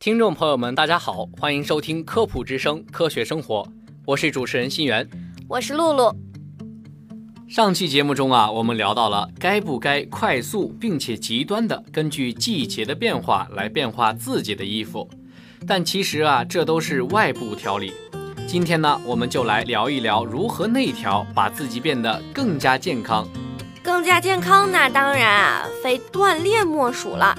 听众朋友们，大家好，欢迎收听科普之声《科学生活》，我是主持人新源。我是露露。上期节目中啊，我们聊到了该不该快速并且极端的根据季节的变化来变化自己的衣服，但其实啊，这都是外部调理。今天呢，我们就来聊一聊如何内调，把自己变得更加健康。更加健康，那当然啊，非锻炼莫属了。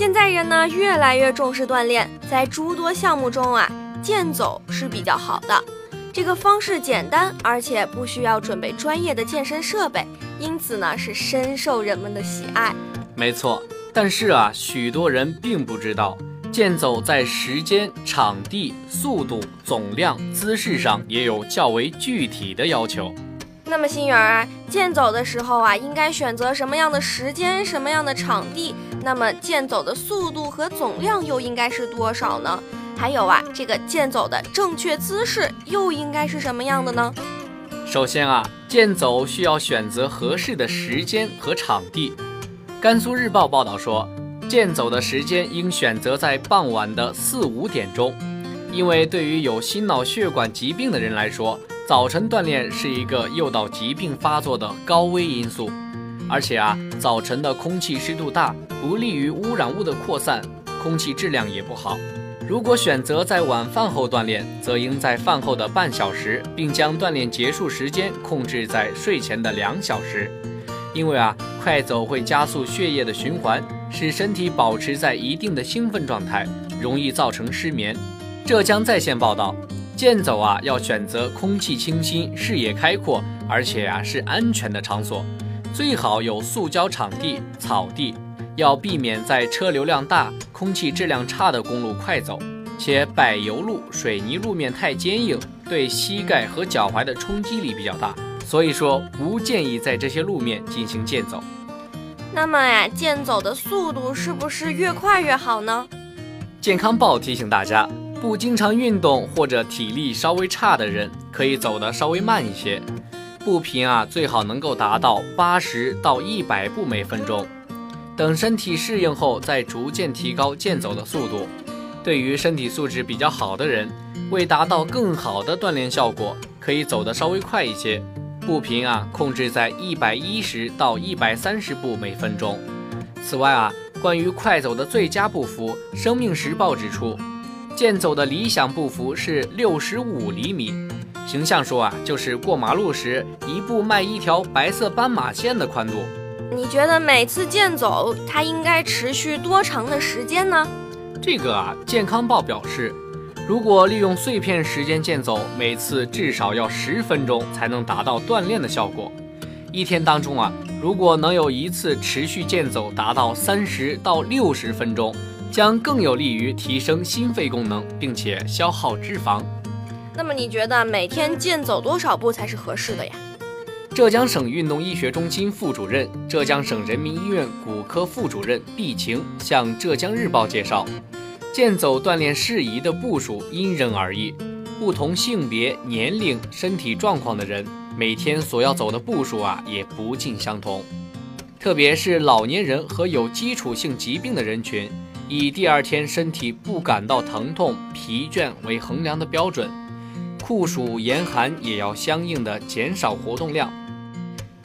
现在人呢，越来越重视锻炼，在诸多项目中啊，健走是比较好的。这个方式简单，而且不需要准备专业的健身设备，因此呢，是深受人们的喜爱。没错，但是啊，许多人并不知道，健走在时间、场地、速度、总量、姿势上也有较为具体的要求。那么心源儿啊，健走的时候啊，应该选择什么样的时间、什么样的场地？那么健走的速度和总量又应该是多少呢？还有啊，这个健走的正确姿势又应该是什么样的呢？首先啊，健走需要选择合适的时间和场地。甘肃日报报道说，健走的时间应选择在傍晚的四五点钟，因为对于有心脑血管疾病的人来说，早晨锻炼是一个诱导疾病发作的高危因素。而且啊，早晨的空气湿度大，不利于污染物的扩散，空气质量也不好。如果选择在晚饭后锻炼，则应在饭后的半小时，并将锻炼结束时间控制在睡前的两小时。因为啊，快走会加速血液的循环，使身体保持在一定的兴奋状态，容易造成失眠。浙江在线报道，健走啊要选择空气清新、视野开阔，而且啊是安全的场所，最好有塑胶场地、草地。要避免在车流量大、空气质量差的公路快走，且柏油路、水泥路面太坚硬，对膝盖和脚踝的冲击力比较大，所以说不建议在这些路面进行健走。那么呀，健走的速度是不是越快越好呢？健康报提醒大家，不经常运动或者体力稍微差的人，可以走得稍微慢一些，步频啊最好能够达到八十到一百步每分钟。等身体适应后，再逐渐提高健走的速度。对于身体素质比较好的人，为达到更好的锻炼效果，可以走得稍微快一些，步频啊控制在一百一十到一百三十步每分钟。此外啊，关于快走的最佳步幅，《生命时报》指出，健走的理想步幅是六十五厘米。形象说啊，就是过马路时一步迈一条白色斑马线的宽度。你觉得每次健走它应该持续多长的时间呢？这个啊，健康报表示，如果利用碎片时间健走，每次至少要十分钟才能达到锻炼的效果。一天当中啊，如果能有一次持续健走达到三十到六十分钟，将更有利于提升心肺功能，并且消耗脂肪。那么你觉得每天健走多少步才是合适的呀？浙江省运动医学中心副主任、浙江省人民医院骨科副主任毕晴向《浙江日报》介绍，健走锻炼适宜的步数因人而异，不同性别、年龄、身体状况的人，每天所要走的步数啊也不尽相同。特别是老年人和有基础性疾病的人群，以第二天身体不感到疼痛、疲倦为衡量的标准。酷暑严寒也要相应的减少活动量。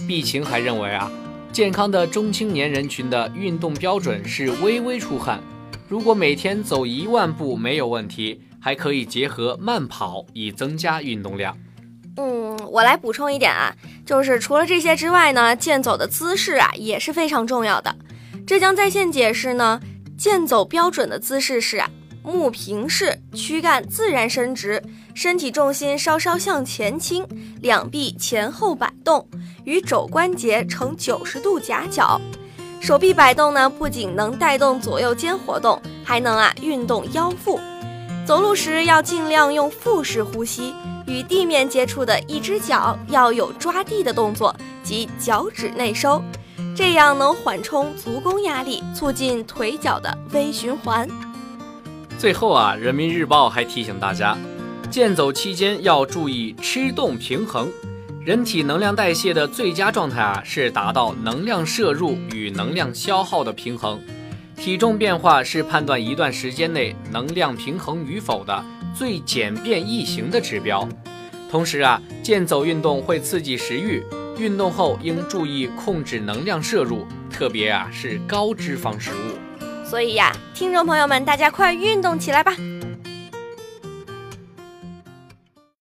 毕晴还认为啊，健康的中青年人群的运动标准是微微出汗。如果每天走一万步没有问题，还可以结合慢跑以增加运动量。嗯，我来补充一点啊，就是除了这些之外呢，健走的姿势啊也是非常重要的。浙江在线解释呢，健走标准的姿势是啊，目平视，躯干自然伸直，身体重心稍稍向前倾，两臂前后摆动，与肘关节呈九十度夹角，手臂摆动呢，不仅能带动左右肩活动，还能啊运动腰腹。走路时要尽量用腹式呼吸，与地面接触的一只脚要有抓地的动作及脚趾内收，这样能缓冲足弓压力，促进腿脚的微循环。最后啊，人民日报还提醒大家，健走期间要注意吃动平衡。人体能量代谢的最佳状态啊，是达到能量摄入与能量消耗的平衡。体重变化是判断一段时间内能量平衡与否的最简便易行的指标。同时啊，健走运动会刺激食欲，运动后应注意控制能量摄入，特别啊是高脂肪食物。所以呀，听众朋友们，大家快运动起来吧！